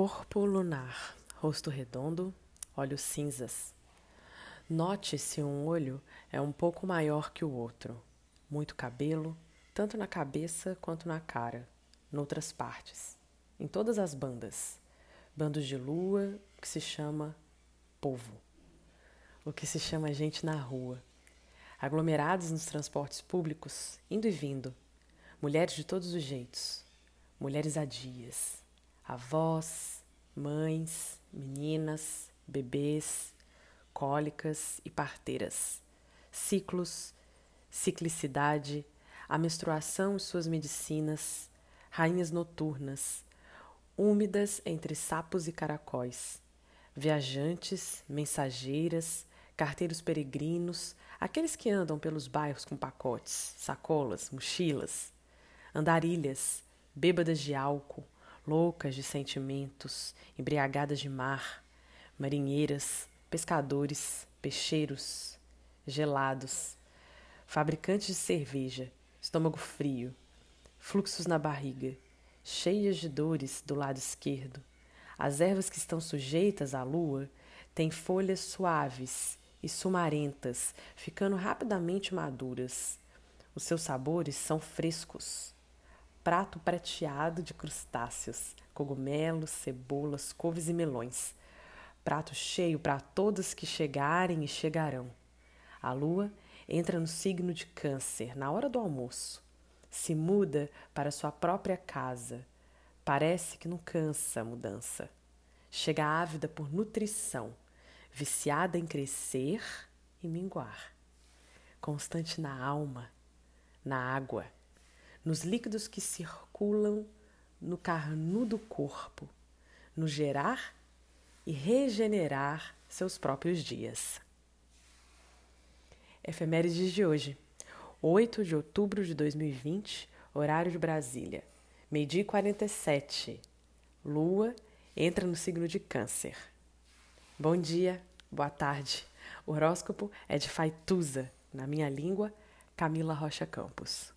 Corpo lunar, rosto redondo, olhos cinzas. Note se um olho é um pouco maior que o outro. Muito cabelo, tanto na cabeça quanto na cara, noutras partes, em todas as bandas. Bandos de lua, que se chama povo. O que se chama gente na rua. Aglomerados nos transportes públicos, indo e vindo. Mulheres de todos os jeitos. Mulheres adias avós, mães, meninas, bebês, cólicas e parteiras, ciclos, ciclicidade, a menstruação e suas medicinas, rainhas noturnas, úmidas entre sapos e caracóis, viajantes, mensageiras, carteiros peregrinos, aqueles que andam pelos bairros com pacotes, sacolas, mochilas, andarilhas, bêbadas de álcool, loucas de sentimentos, embriagadas de mar, marinheiras, pescadores, peixeiros, gelados, fabricantes de cerveja, estômago frio, fluxos na barriga, cheias de dores do lado esquerdo. As ervas que estão sujeitas à lua têm folhas suaves e sumarentas, ficando rapidamente maduras. Os seus sabores são frescos prato prateado de crustáceos, cogumelos, cebolas, couves e melões. Prato cheio para todos que chegarem e chegarão. A lua entra no signo de Câncer na hora do almoço. Se muda para sua própria casa. Parece que não cansa a mudança. Chega ávida por nutrição, viciada em crescer e minguar. Constante na alma, na água nos líquidos que circulam no carnudo corpo, no gerar e regenerar seus próprios dias. Efemérides de hoje, 8 de outubro de 2020, horário de Brasília, meio-dia 47. Lua entra no signo de Câncer. Bom dia, boa tarde. O horóscopo é de Faituza, na minha língua, Camila Rocha Campos.